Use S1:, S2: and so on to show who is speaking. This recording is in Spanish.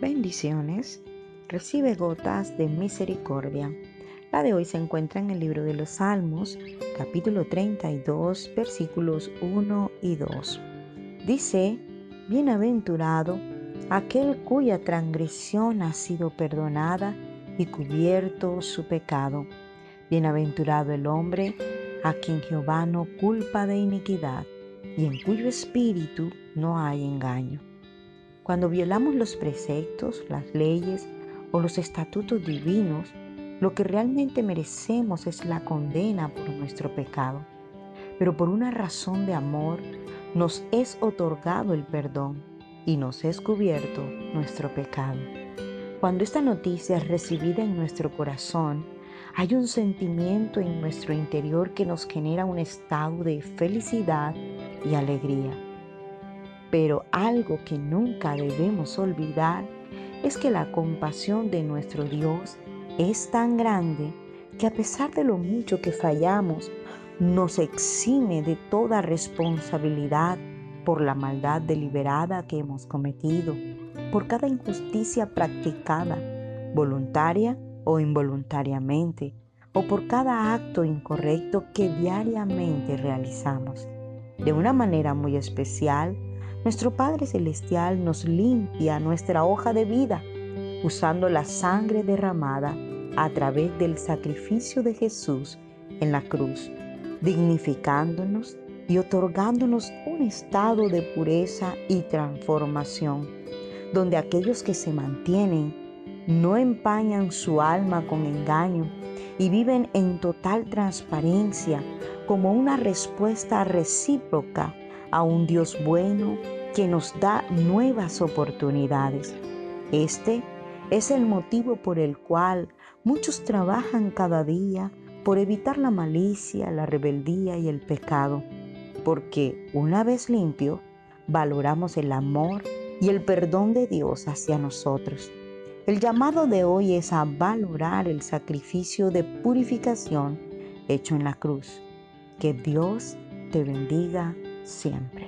S1: Bendiciones. Recibe gotas de misericordia. La de hoy se encuentra en el libro de los Salmos, capítulo 32, versículos 1 y 2. Dice, Bienaventurado aquel cuya transgresión ha sido perdonada y cubierto su pecado. Bienaventurado el hombre a quien Jehová no culpa de iniquidad y en cuyo espíritu no hay engaño. Cuando violamos los preceptos, las leyes o los estatutos divinos, lo que realmente merecemos es la condena por nuestro pecado. Pero por una razón de amor nos es otorgado el perdón y nos es cubierto nuestro pecado. Cuando esta noticia es recibida en nuestro corazón, hay un sentimiento en nuestro interior que nos genera un estado de felicidad y alegría. Pero algo que nunca debemos olvidar es que la compasión de nuestro Dios es tan grande que a pesar de lo mucho que fallamos, nos exime de toda responsabilidad por la maldad deliberada que hemos cometido, por cada injusticia practicada, voluntaria o involuntariamente, o por cada acto incorrecto que diariamente realizamos. De una manera muy especial, nuestro Padre Celestial nos limpia nuestra hoja de vida usando la sangre derramada a través del sacrificio de Jesús en la cruz, dignificándonos y otorgándonos un estado de pureza y transformación, donde aquellos que se mantienen no empañan su alma con engaño y viven en total transparencia como una respuesta recíproca a un Dios bueno que nos da nuevas oportunidades. Este es el motivo por el cual muchos trabajan cada día por evitar la malicia, la rebeldía y el pecado, porque una vez limpio, valoramos el amor y el perdón de Dios hacia nosotros. El llamado de hoy es a valorar el sacrificio de purificación hecho en la cruz. Que Dios te bendiga siempre.